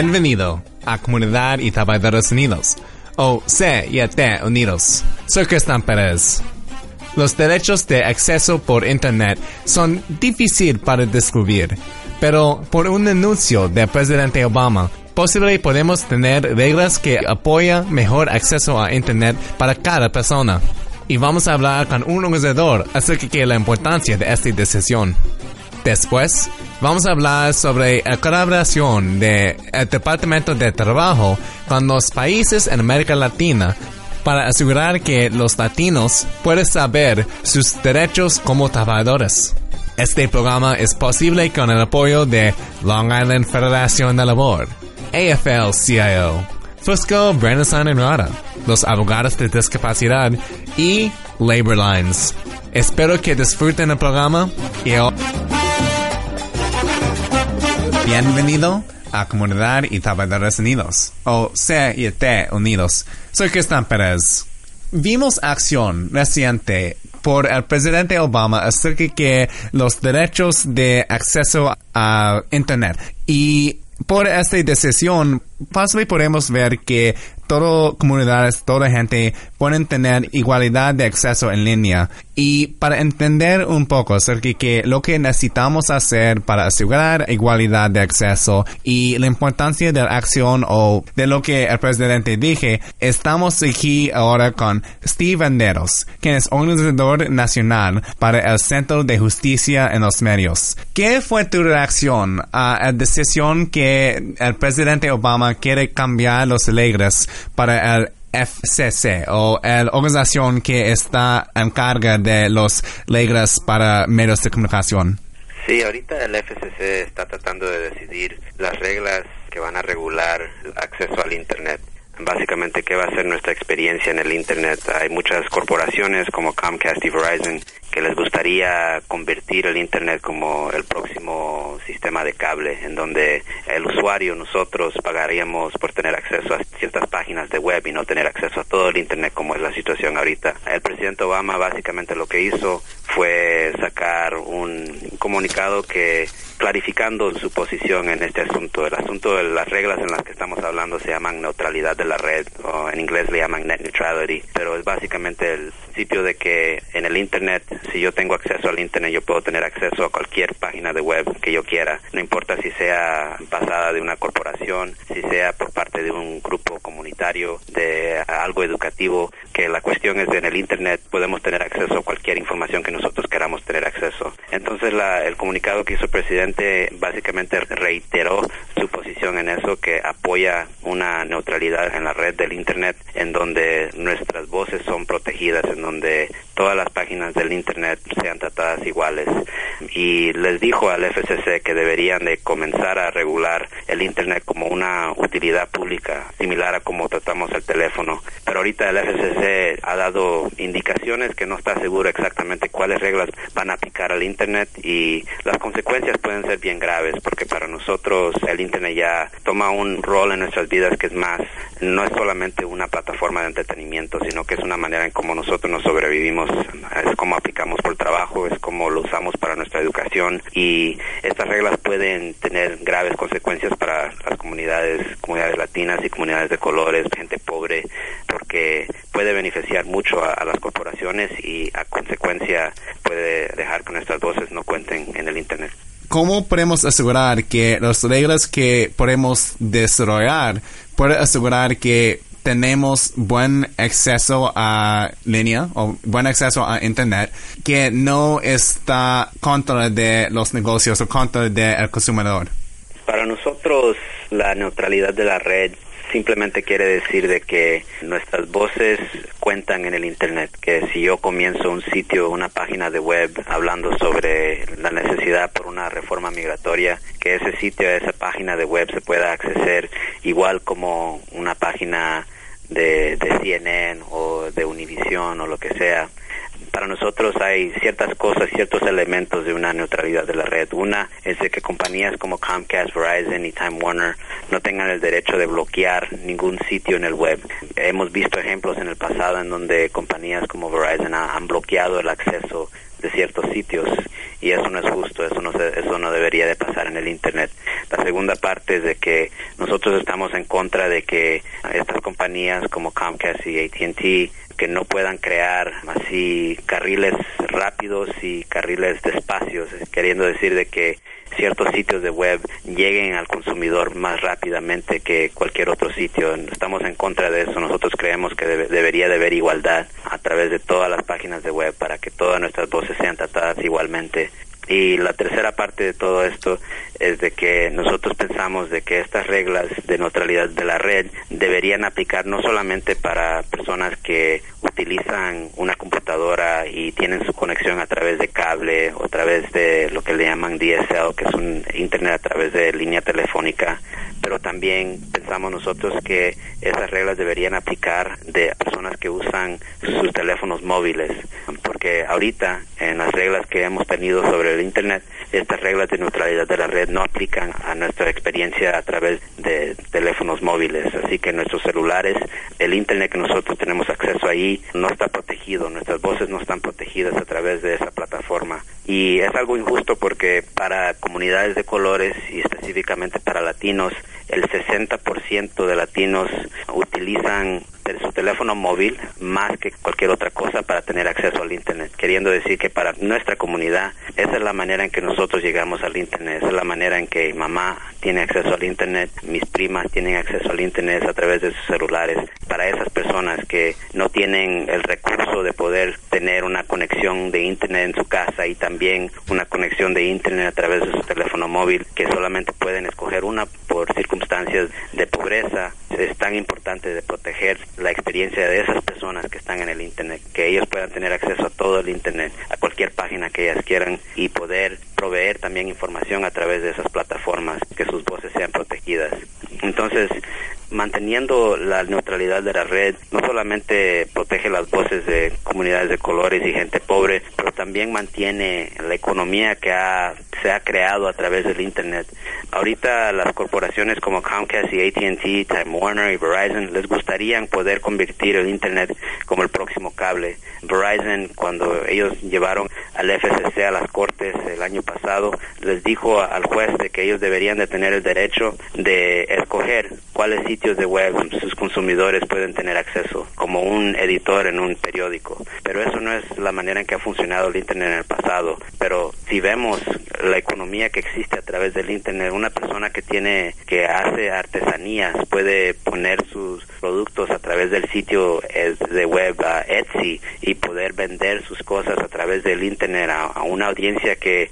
Bienvenido a Comunidad y Trabajadores Unidos, o CIT Unidos. Soy Cristian Pérez. Los derechos de acceso por Internet son difíciles para descubrir, pero por un anuncio del presidente Obama, posible podemos tener reglas que apoyan mejor acceso a Internet para cada persona. Y vamos a hablar con un organizador acerca de la importancia de esta decisión. Después, vamos a hablar sobre la colaboración del Departamento de Trabajo con los países en América Latina para asegurar que los latinos puedan saber sus derechos como trabajadores. Este programa es posible con el apoyo de Long Island Federación de Labor, AFL-CIO, Fusco, Brandon Rada, los abogados de discapacidad y Labor Lines. Espero que disfruten el programa y Bienvenido a Comunidad y Trabajadores Unidos, o CIT Unidos. Soy Cristian Pérez. Vimos acción reciente por el presidente Obama acerca de los derechos de acceso a Internet. Y por esta decisión, fácil podemos ver que todas comunidades, toda gente pueden tener igualdad de acceso en línea. Y para entender un poco acerca de lo que necesitamos hacer para asegurar igualdad de acceso y la importancia de la acción o de lo que el presidente dije, estamos aquí ahora con Steve Anderos, quien es organizador nacional para el Centro de Justicia en los Medios. ¿Qué fue tu reacción a la decisión que el presidente Obama quiere cambiar los leyes para el FCC o la organización que está en carga de los leyes para medios de comunicación. Sí, ahorita el FCC está tratando de decidir las reglas que van a regular el acceso al Internet. Básicamente, ¿qué va a ser nuestra experiencia en el Internet? Hay muchas corporaciones como Comcast y Verizon que les gustaría convertir el Internet como el próximo sistema de cable, en donde el usuario, nosotros, pagaríamos por tener acceso a ciertas páginas de web y no tener acceso a todo el Internet como es la situación ahorita. El presidente Obama básicamente lo que hizo fue sacar un comunicado que clarificando su posición en este asunto. El asunto de las reglas en las que estamos hablando se llaman neutralidad de la red, o en inglés le llaman net neutrality, pero es básicamente el principio de que en el Internet, si yo tengo acceso al Internet, yo puedo tener acceso a cualquier página de web que yo quiera, no importa si sea basada de una corporación, si sea por parte de un grupo comunitario, de algo educativo, que la cuestión es en el Internet podemos tener acceso a cualquier información que nosotros queramos tener acceso. Entonces la, el comunicado que hizo el presidente básicamente reiteró su posición en eso, que apoya una neutralidad en la red del Internet, en donde nuestras voces son protegidas, en donde todas las páginas del Internet sean tratadas iguales. Y les dijo al FCC que deberían de comenzar a regular el Internet como una utilidad pública, similar a como tratamos el teléfono. Pero ahorita el FCC ha dado indicaciones que no está seguro exactamente cuáles reglas van a aplicar al Internet y las consecuencias pueden ser bien graves porque para nosotros el Internet ya toma un rol en nuestras vidas que es más, no es solamente una plataforma de entretenimiento, sino que es una manera en cómo nosotros nos sobrevivimos, es como aplicamos por trabajo, es como lo usamos para nuestra educación y estas reglas pueden tener graves consecuencias para las comunidades, comunidades latinas y comunidades de colores, gente pobre, porque puede beneficiar mucho a, a las corporaciones y a consecuencia puede dejar que nuestras voces no cuenten en el Internet. ¿Cómo podemos asegurar que las reglas que podemos desarrollar pueden asegurar que tenemos buen acceso a línea o buen acceso a internet que no está contra de los negocios o contra del consumidor? Para nosotros la neutralidad de la red simplemente quiere decir de que nuestras voces cuentan en el internet, que si yo comienzo un sitio, una página de web hablando sobre la necesidad por una reforma migratoria, que ese sitio, esa página de web se pueda acceder igual como una página de, de CNN o de Univision o lo que sea para nosotros hay ciertas cosas, ciertos elementos de una neutralidad de la red. Una es de que compañías como Comcast, Verizon y Time Warner no tengan el derecho de bloquear ningún sitio en el web. Hemos visto ejemplos en el pasado en donde compañías como Verizon han bloqueado el acceso de ciertos sitios y eso no es justo, eso no, eso no debería de pasar en el Internet. La segunda parte es de que nosotros estamos en contra de que estas compañías como Comcast y AT&T que no puedan crear así carriles rápidos y carriles despacios, queriendo decir de que ciertos sitios de web lleguen al consumidor más rápidamente que cualquier otro sitio. Estamos en contra de eso. Nosotros creemos que debería de haber igualdad a través de todas las páginas de web para que todas nuestras voces sean tratadas igualmente y la tercera parte de todo esto es de que nosotros pensamos de que estas reglas de neutralidad de la red deberían aplicar no solamente para personas que utilizan una computadora y tienen su conexión a través de cable o a través de lo que le llaman DSL, que es un internet a través de línea telefónica, pero también pensamos nosotros que esas reglas deberían aplicar de personas que usan sus teléfonos móviles, porque ahorita en las reglas que hemos tenido sobre el Internet, estas reglas de neutralidad de la red no aplican a nuestra experiencia a través de teléfonos móviles, así que nuestros celulares, el Internet que nosotros tenemos acceso ahí no está protegido, nuestras voces no están protegidas a través de esa plataforma. Y es algo injusto porque para comunidades de colores y específicamente para latinos, el 60% de latinos utilizan su teléfono móvil más que cualquier otra cosa para tener acceso al Internet, queriendo decir que para nuestra comunidad esa es la manera en que nosotros llegamos al Internet, esa es la manera en que mamá tiene acceso al Internet, mis primas tienen acceso al Internet a través de sus celulares. Para esas personas que no tienen el recurso de poder tener una conexión de Internet en su casa y también una conexión de Internet a través de su teléfono móvil, que solamente pueden escoger una por circunstancias de pobreza, es tan importante de proteger la experiencia de esas personas que están en el Internet, que ellos puedan tener acceso a todo el Internet, a cualquier página que ellas quieran y poder proveer también información a través de esas plataformas, que sus voces sean protegidas. Entonces, manteniendo la neutralidad de la red no solamente protege las voces de comunidades de colores y gente pobre, pero también mantiene la economía que se ha creado a través del Internet. Ahorita las corporaciones como Comcast y AT&T, Time Warner y Verizon les gustaría poder convertir el Internet como el próximo cable. Verizon, cuando ellos llevaron al FCC a las cortes el año pasado, les dijo al juez de que ellos deberían de tener el derecho de escoger cuáles sitios de web sus consumidores pueden tener acceso, como un editor en un periódico. Pero eso no es la manera en que ha funcionado el Internet en el pasado. Pero si vemos la economía que existe a través del Internet, una persona que tiene, que hace artesanías, puede poner sus productos a través del sitio de web Etsy y poder vender sus cosas a través del Internet a, una audiencia que,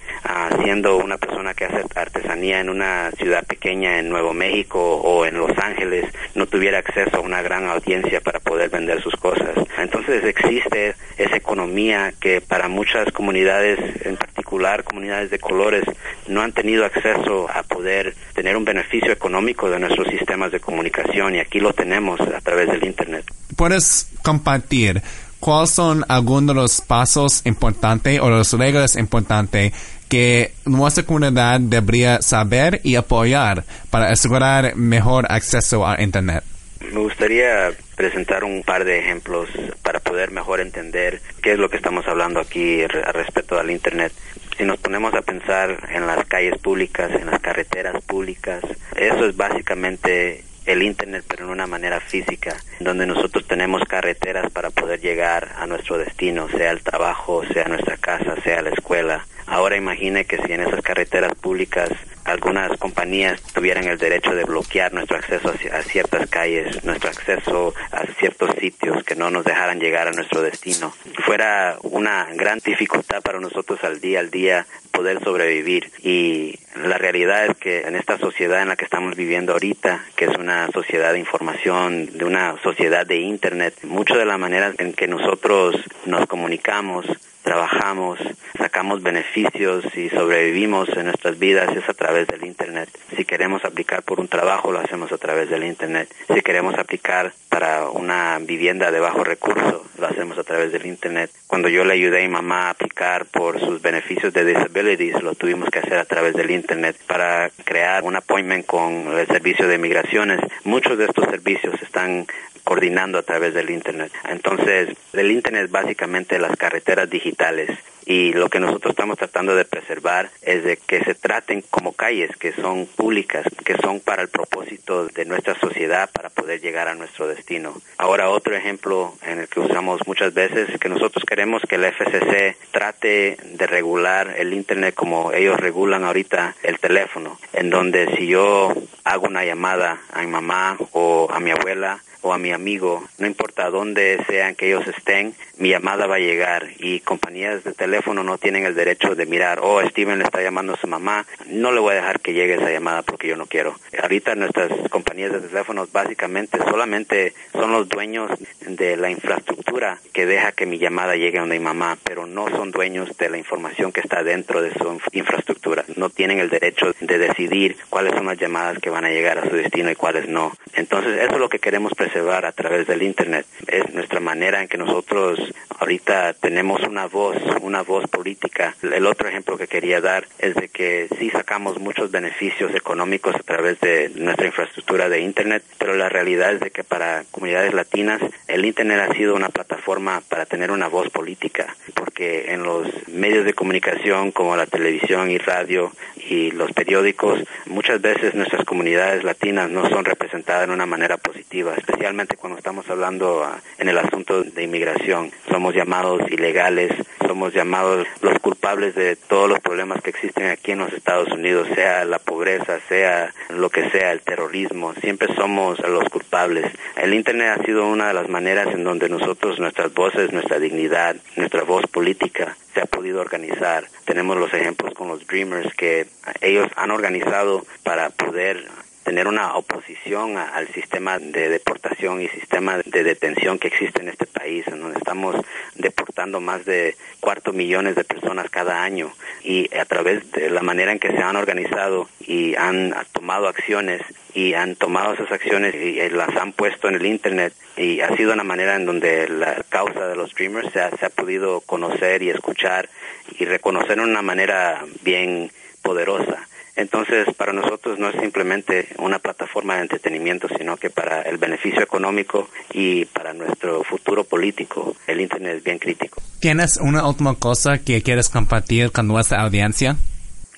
siendo una persona que hace artesanía en una ciudad pequeña en Nuevo México o en Los Ángeles, no tuviera acceso a una gran audiencia para poder vender sus cosas. Entonces existe esa economía que para muchas comunidades, en particular comunidades de colores, no han tenido acceso a poder tener un beneficio económico de nuestros sistemas de comunicación y aquí lo tenemos a través del Internet. ¿Puedes compartir cuáles son algunos de los pasos importantes o las reglas importantes que nuestra comunidad debería saber y apoyar para asegurar mejor acceso a Internet? Me gustaría presentar un par de ejemplos para poder mejor entender qué es lo que estamos hablando aquí al respecto al Internet. Si nos ponemos a pensar en las calles públicas, en las carreteras públicas, eso es básicamente el Internet, pero en una manera física, donde nosotros tenemos carreteras para poder llegar a nuestro destino, sea el trabajo, sea nuestra casa, sea la escuela. Ahora imagine que si en esas carreteras públicas algunas compañías tuvieran el derecho de bloquear nuestro acceso a, ciertas calles, nuestro acceso a ciertos sitios que no nos dejaran llegar a nuestro destino, fuera una gran dificultad para nosotros al día al día poder sobrevivir. Y la realidad es que en esta sociedad en la que estamos viviendo ahorita, que es una sociedad de información, de una sociedad de Internet, mucho de la manera en que nosotros nos comunicamos trabajamos, sacamos beneficios y sobrevivimos en nuestras vidas es a través del Internet. Si queremos aplicar por un trabajo, lo hacemos a través del Internet. Si queremos aplicar para una vivienda de bajo recurso, lo hacemos a través del Internet. Cuando yo le ayudé a mi mamá a aplicar por sus beneficios de disabilities, lo tuvimos que hacer a través del Internet para crear un appointment con el servicio de migraciones. Muchos de estos servicios están coordinando a través del Internet. Entonces, el Internet es básicamente las carreteras digitales y lo que nosotros estamos tratando de preservar es de que se traten como calles que son públicas, que son para el propósito de nuestra sociedad para poder llegar a nuestro destino. Ahora otro ejemplo en el que usamos muchas veces es que nosotros queremos que el FCC trate de regular el Internet como ellos regulan ahorita el teléfono, en donde si yo hago una llamada a mi mamá o a mi abuela, o a mi amigo, no importa dónde sean que ellos estén, mi llamada va a llegar y compañías de teléfono no tienen el derecho de mirar, oh, Steven le está llamando a su mamá, no le voy a dejar que llegue esa llamada porque yo no quiero. Ahorita nuestras compañías de teléfonos básicamente solamente son los dueños de la infraestructura que deja que mi llamada llegue a mi mamá, pero no son dueños de la información que está dentro de su infraestructura. No tienen el derecho de decidir cuáles son las llamadas que van a llegar a su destino y cuáles no. Entonces, eso es lo que queremos a través del Internet. Es nuestra manera en que nosotros ahorita tenemos una voz, una voz política. El otro ejemplo que quería dar es de que sí sacamos muchos beneficios económicos a través de nuestra infraestructura de Internet, pero la realidad es de que para comunidades latinas el Internet ha sido una plataforma para tener una voz política, porque en los medios de comunicación como la televisión y radio y los periódicos, muchas veces nuestras comunidades latinas no son representadas de una manera positiva, especialmente cuando estamos hablando ah, en el asunto de inmigración. Somos llamados ilegales, somos llamados los culpables de todos los problemas que existen aquí en los Estados Unidos, sea la pobreza, sea lo que sea, el terrorismo, siempre somos los culpables. El Internet ha sido una de las maneras en donde nosotros, nuestras voces, nuestra dignidad, nuestra voz política, se ha podido organizar. Tenemos los ejemplos con los Dreamers que ellos han organizado para poder tener una oposición al sistema de deportación y sistema de detención que existe en este país, en donde estamos deportando más de cuarto millones de personas cada año y a través de la manera en que se han organizado y han tomado acciones y han tomado esas acciones y las han puesto en el internet y ha sido una manera en donde la causa de los streamers se ha, se ha podido conocer y escuchar y reconocer de una manera bien poderosa. Entonces, para nosotros no es simplemente una plataforma de entretenimiento, sino que para el beneficio económico y para nuestro futuro político, el Internet es bien crítico. ¿Tienes una última cosa que quieres compartir con nuestra audiencia?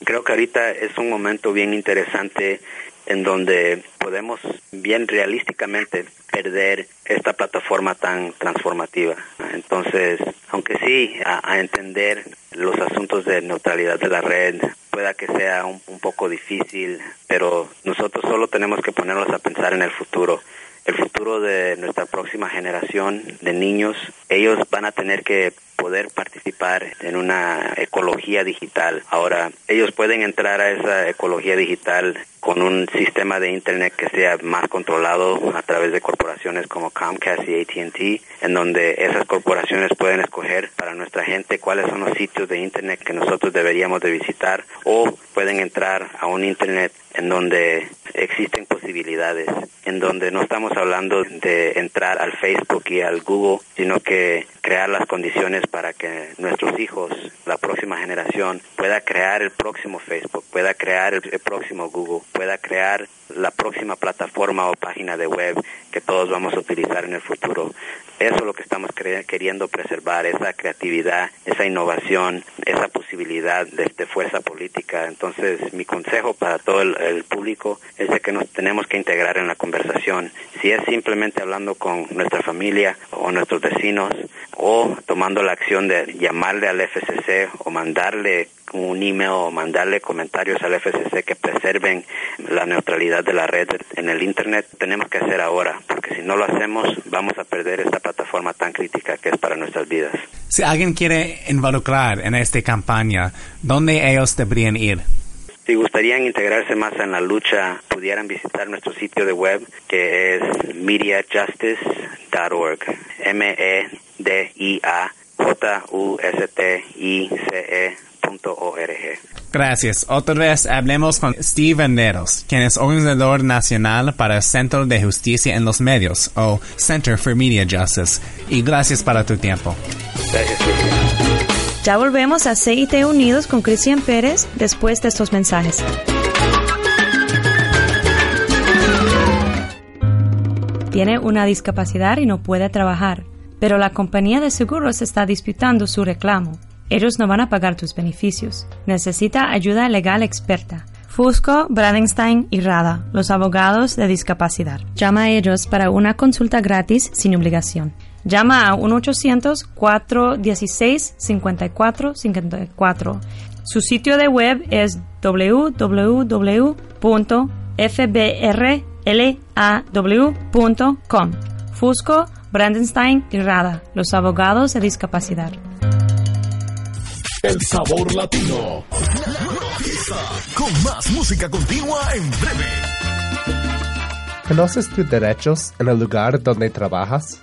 Creo que ahorita es un momento bien interesante en donde podemos bien realísticamente perder esta plataforma tan transformativa. Entonces, aunque sí, a, entender los asuntos de neutralidad de la red, pueda que sea un, un, poco difícil, pero nosotros solo tenemos que ponernos a pensar en el futuro. El futuro de nuestra próxima generación de niños, ellos van a tener que poder participar en una ecología digital. Ahora, ellos pueden entrar a esa ecología digital con un sistema de Internet que sea más controlado a través de corporaciones como Comcast y ATT, en donde esas corporaciones pueden escoger para nuestra gente cuáles son los sitios de Internet que nosotros deberíamos de visitar o pueden entrar a un Internet en donde existen posibilidades, en donde no estamos hablando de entrar al Facebook y al Google, sino que crear las condiciones para que nuestros hijos, la próxima generación, pueda crear el próximo Facebook, pueda crear el, próximo Google, pueda crear la próxima plataforma o página de web que todos vamos a utilizar en el futuro. Eso es lo que estamos queriendo preservar, esa creatividad, esa innovación, esa posibilidad de, de fuerza política. Entonces, mi consejo para todo el, el, público es de que nos tenemos que integrar en la conversación. Si es simplemente hablando con nuestra familia o nuestros vecinos o tomando la acción de llamarle al FCC o mandarle un email o mandarle comentarios al FCC que preserven la neutralidad de la red en el Internet, tenemos que hacer ahora, porque si no lo hacemos vamos a perder esta plataforma tan crítica que es para nuestras vidas. Si alguien quiere involucrar en esta campaña, ¿dónde ellos deberían ir? Si gustarían integrarse más en la lucha, pudieran visitar nuestro sitio de web que es mediajustice.org. M-E-D-I-A justice.org. Gracias. Otra vez hablemos con Steve Neros, quien es organizador nacional para el Centro de Justicia en los Medios, o Center for Media Justice. Y gracias para tu tiempo. Gracias. Ya volvemos a CIT Unidos con Cristian Pérez después de estos mensajes. Tiene una discapacidad y no puede trabajar, pero la compañía de seguros está disputando su reclamo. Ellos no van a pagar tus beneficios. Necesita ayuda legal experta. Fusco, Bradenstein y Rada, los abogados de discapacidad. Llama a ellos para una consulta gratis sin obligación. Llama a 1-800-416-5454. Su sitio de web es www.fbrlaw.com. Fusco, Brandenstein y Rada, los abogados de discapacidad. El sabor latino. Con más música continua en breve. ¿Conoces tus derechos en el lugar donde trabajas?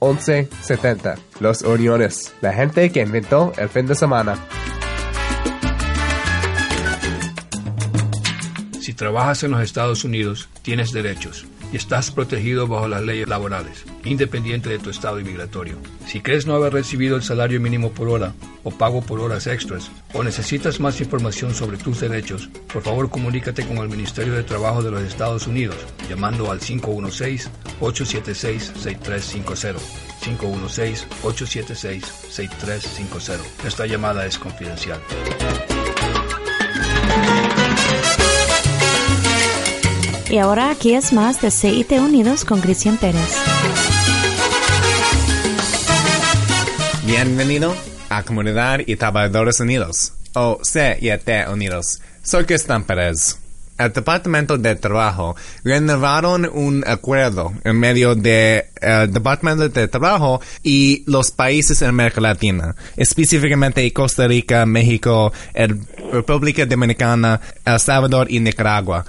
1170. Los Uniones, la gente que inventó el fin de semana. Si trabajas en los Estados Unidos, tienes derechos estás protegido bajo las leyes laborales, independiente de tu estado inmigratorio. Si crees no haber recibido el salario mínimo por hora o pago por horas extras, o necesitas más información sobre tus derechos, por favor comunícate con el Ministerio de Trabajo de los Estados Unidos llamando al 516-876-6350. 516-876-6350. Esta llamada es confidencial. Y ahora aquí es más de CIT Unidos con Cristian Pérez. Bienvenido a Comunidad y Trabajadores Unidos, o CIT Unidos. Soy Cristian Pérez. El Departamento de Trabajo renovaron un acuerdo en medio del Departamento de Trabajo y los países en América Latina, específicamente Costa Rica, México, República Dominicana, El Salvador y Nicaragua.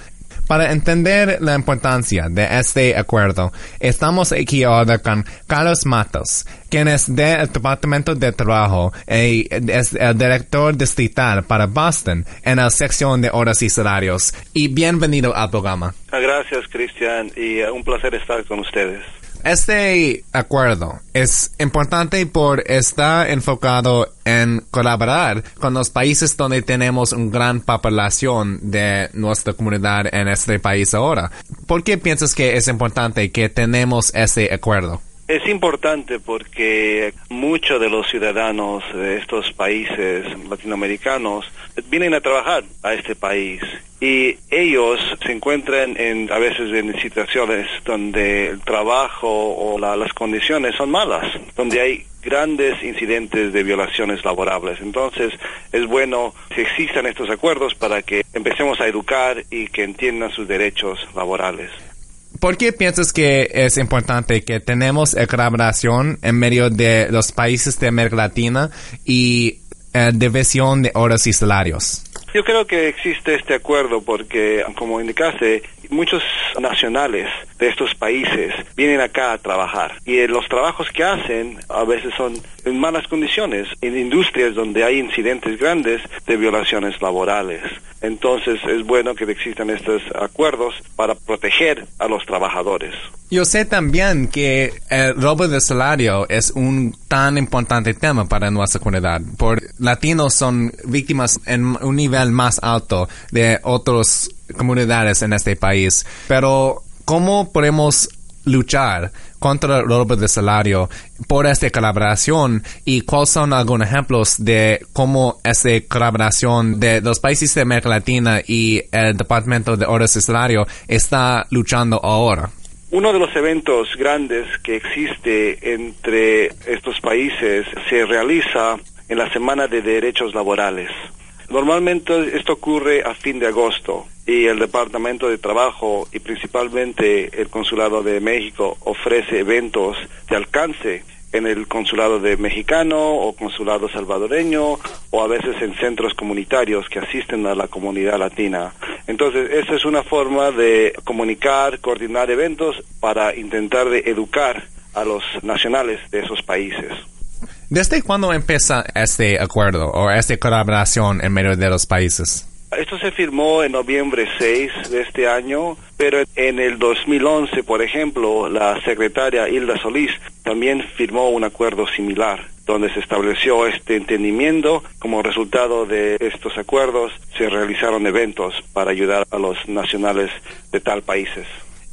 Para entender la importancia de este acuerdo, estamos aquí ahora con Carlos Matos, quien es del Departamento de Trabajo y es el director distrital para Boston en la sección de horas y salarios. Y bienvenido al programa. Gracias, Cristian, y uh, un placer estar con ustedes. Este acuerdo es importante por estar enfocado en colaborar con los países donde tenemos una gran población de nuestra comunidad en este país ahora. ¿Por qué piensas que es importante que tenemos ese acuerdo? Es importante porque muchos de los ciudadanos de estos países latinoamericanos vienen a trabajar a este país y ellos se encuentran en, a veces en situaciones donde el trabajo o la- las condiciones son malas, donde hay grandes incidentes de violaciones laborables. Entonces es bueno que existan estos acuerdos para que empecemos a educar y que entiendan sus derechos laborales. ¿Por qué piensas que es importante que tenemos colaboración en medio de los países de América Latina y eh, división de horas y salarios? Yo creo que existe este acuerdo porque, como indicaste, muchos nacionales de estos países vienen acá a trabajar y eh, los trabajos que hacen a veces son en malas condiciones, en industrias donde hay incidentes grandes de violaciones laborales. Entonces es bueno que existan estos acuerdos para proteger a los trabajadores. Yo sé también que el robo de salario es un tan importante tema para nuestra comunidad. Por latinos son víctimas en un nivel más alto de otras comunidades en este país. Pero, ¿cómo podemos luchar contra el robo de salario por esta colaboración y cuáles son algunos ejemplos de cómo esta colaboración de los países de América Latina y el Departamento de Horas de Salario está luchando ahora? Uno de los eventos grandes que existe entre estos países se realiza en la Semana de Derechos Laborales. Normalmente esto ocurre a fin de agosto y el Departamento de Trabajo y principalmente el Consulado de México ofrece eventos de alcance en el consulado de mexicano o consulado salvadoreño o a veces en centros comunitarios que asisten a la comunidad latina. Entonces, esa es una forma de comunicar, coordinar eventos para intentar de educar a los nacionales de esos países. ¿Desde cuándo empieza este acuerdo o esta colaboración en medio de los países? Esto se firmó en noviembre 6 de este año, pero en el 2011, por ejemplo, la secretaria Hilda Solís también firmó un acuerdo similar donde se estableció este entendimiento. Como resultado de estos acuerdos, se realizaron eventos para ayudar a los nacionales de tal países.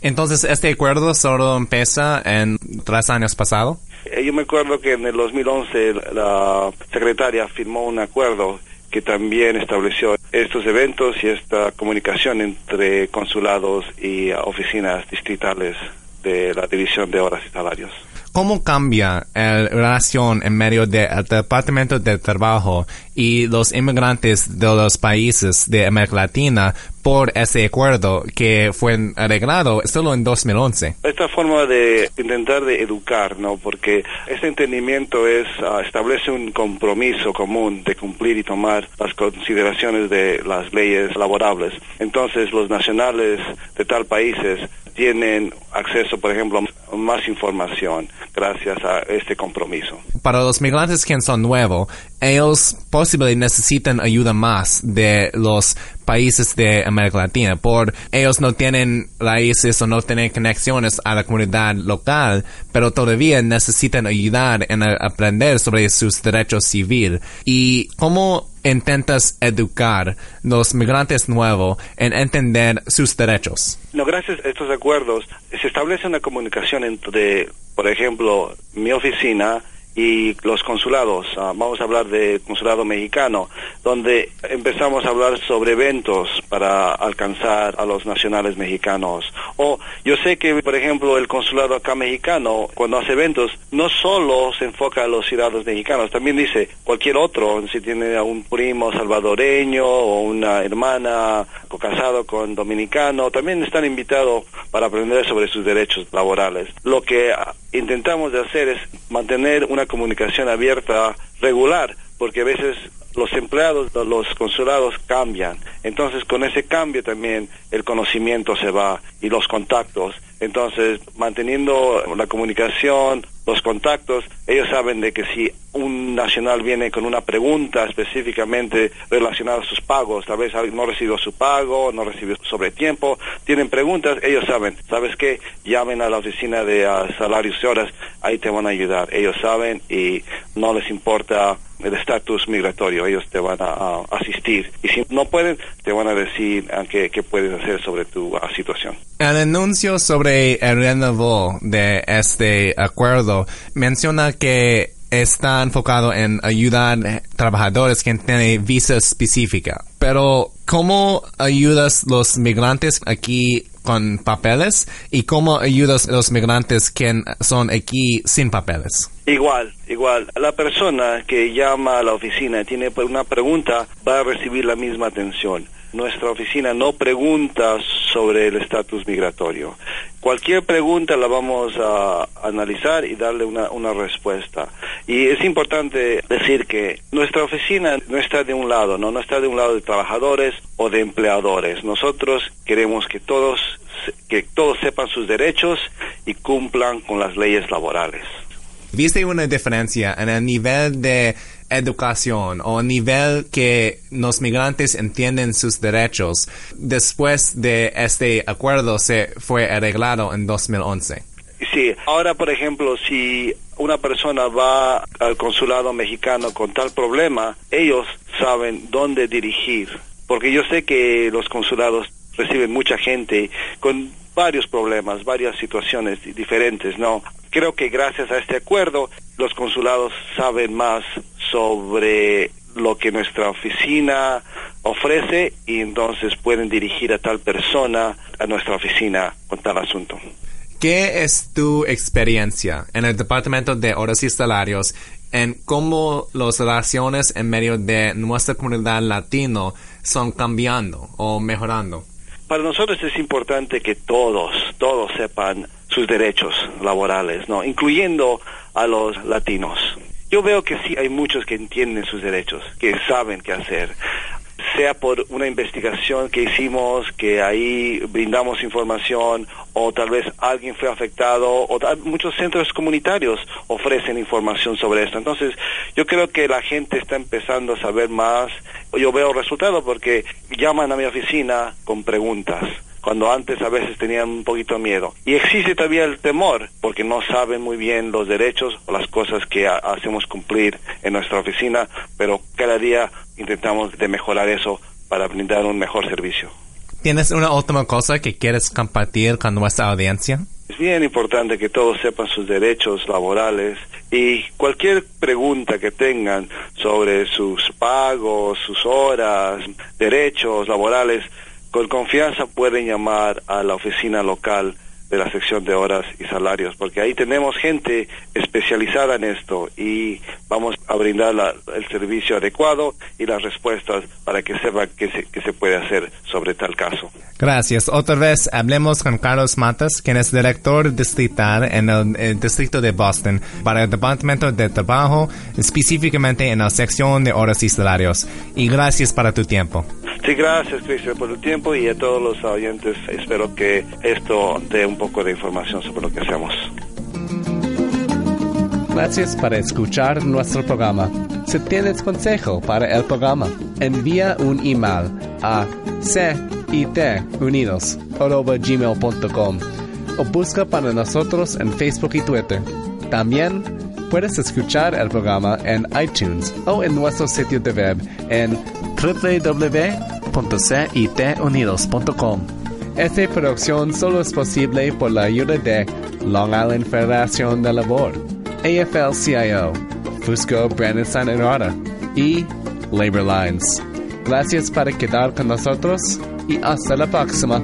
Entonces, ¿este acuerdo solo empieza en tres años pasados? Eh, Yo me acuerdo que en el 2011 la secretaria firmó un acuerdo que también estableció estos eventos y esta comunicación entre consulados y oficinas distritales de la División de Horas y Salarios. ¿Cómo cambia la relación en medio del Departamento de Trabajo y los inmigrantes de los países de América Latina por ese acuerdo que fue arreglado solo en 2011? Esta forma de intentar de educar, ¿no? Porque este entendimiento es uh, establece un compromiso común de cumplir y tomar las consideraciones de las leyes laborables. Entonces, los nacionales de tal países tienen acceso, por ejemplo, a más información gracias a este compromiso. Para los migrantes que son nuevos, ellos posiblemente necesitan ayuda más de los países de América Latina, por ellos no tienen raíces o no tienen conexiones a la comunidad local, pero todavía necesitan ayudar en aprender sobre sus derechos civiles. ¿Y cómo intentas educar los migrantes nuevos en entender sus derechos? Gracias a estos acuerdos se establece una comunicación entre, por ejemplo, mi oficina y los consulados. Ah, vamos a hablar de consulado mexicano, donde empezamos a hablar sobre eventos para alcanzar a los nacionales mexicanos. O yo sé que, por ejemplo, el consulado acá mexicano, cuando hace eventos, no solo se enfoca a los ciudadanos mexicanos, también dice cualquier otro, si tiene a un primo salvadoreño o una hermana casado con dominicano, también están invitados para aprender sobre sus derechos laborales. Lo que intentamos de hacer es mantener una comunicación abierta regular, porque a veces los empleados, los consulados cambian. Entonces, con ese cambio también el conocimiento se va y los contactos. Entonces, manteniendo la comunicación, los contactos, ellos saben de que si un nacional viene con una pregunta específicamente relacionada a sus pagos, tal vez no recibió su pago, no recibió sobre tiempo, tienen preguntas, ellos saben, ¿sabes qué? Llamen a la oficina de ah, salarios y horas, ahí te van a ayudar, ellos saben y no les importa el estatus migratorio, ellos te van a, asistir y si no pueden, te van a decir qué, puedes hacer sobre tu situación. El anuncio sobre el renovo de este acuerdo menciona que está enfocado en ayudar a trabajadores que tienen visa específica. Pero, ¿cómo ayudas los migrantes aquí con papeles y cómo ayudas a los migrantes que son aquí sin papeles? Igual, igual. La persona que llama a la oficina y tiene una pregunta va a recibir la misma atención. Nuestra oficina no pregunta sobre el estatus migratorio. Cualquier pregunta la vamos a analizar y darle una, una respuesta. Y es importante decir que nuestra oficina no está de un lado, ¿no? no está de un lado de trabajadores o de empleadores. Nosotros queremos que todos, que todos sepan sus derechos y cumplan con las leyes laborales. ¿Viste una diferencia en el nivel de educación o el nivel que los migrantes entienden sus derechos después de este acuerdo se fue arreglado en 2011? Sí, ahora por ejemplo, si una persona va al consulado mexicano con tal problema, ellos saben dónde dirigir, porque yo sé que los consulados reciben mucha gente con varios problemas, varias situaciones diferentes, ¿no? Creo que gracias a este acuerdo los consulados saben más sobre lo que nuestra oficina ofrece y entonces pueden dirigir a tal persona a nuestra oficina con tal asunto. ¿Qué es tu experiencia en el Departamento de Horas y Salarios en cómo las relaciones en medio de nuestra comunidad latino son cambiando o mejorando? Para nosotros es importante que todos, todos sepan sus derechos laborales, ¿no? Incluyendo a los latinos. Yo veo que sí hay muchos que entienden sus derechos, que saben qué hacer sea por una investigación que hicimos, que ahí brindamos información, o tal vez alguien fue afectado, o muchos centros comunitarios ofrecen información sobre esto. Entonces, yo creo que la gente está empezando a saber más. Yo veo resultados porque llaman a mi oficina con preguntas cuando antes a veces tenían un poquito miedo. Y existe todavía el temor, porque no saben muy bien los derechos o las cosas que hacemos cumplir en nuestra oficina, pero cada día intentamos de mejorar eso para brindar un mejor servicio. ¿Tienes una última cosa que quieres compartir con nuestra audiencia? Es bien importante que todos sepan sus derechos laborales y cualquier pregunta que tengan sobre sus pagos, sus horas, derechos laborales, con confianza pueden llamar a la oficina local de la sección de horas y salarios, porque ahí tenemos gente especializada en esto y vamos a brindar el servicio adecuado y las respuestas para que sepa qué se, se puede hacer sobre tal caso. Gracias. Otra vez hablemos con Carlos Matas, quien es director distrital en el, distrito de Boston para el Departamento de Trabajo, específicamente en la sección de horas y salarios. Y gracias para tu tiempo. Sí, gracias, Cristian, por el tiempo y a todos los oyentes. Espero que esto dé un poco de información sobre lo que hacemos. Gracias por escuchar nuestro programa. Si tienes consejo para el programa, envía un email a citunidos.gmail.com o busca para nosotros en Facebook y Twitter. También puedes escuchar el programa en iTunes o en nuestro sitio de web en www.citunidos.com. Esta producción solo es posible por la ayuda de Long Island Federación de Labor, AFL-CIO, Fusco Brandon San y Labor Lines. Gracias por quedar con nosotros y hasta la próxima.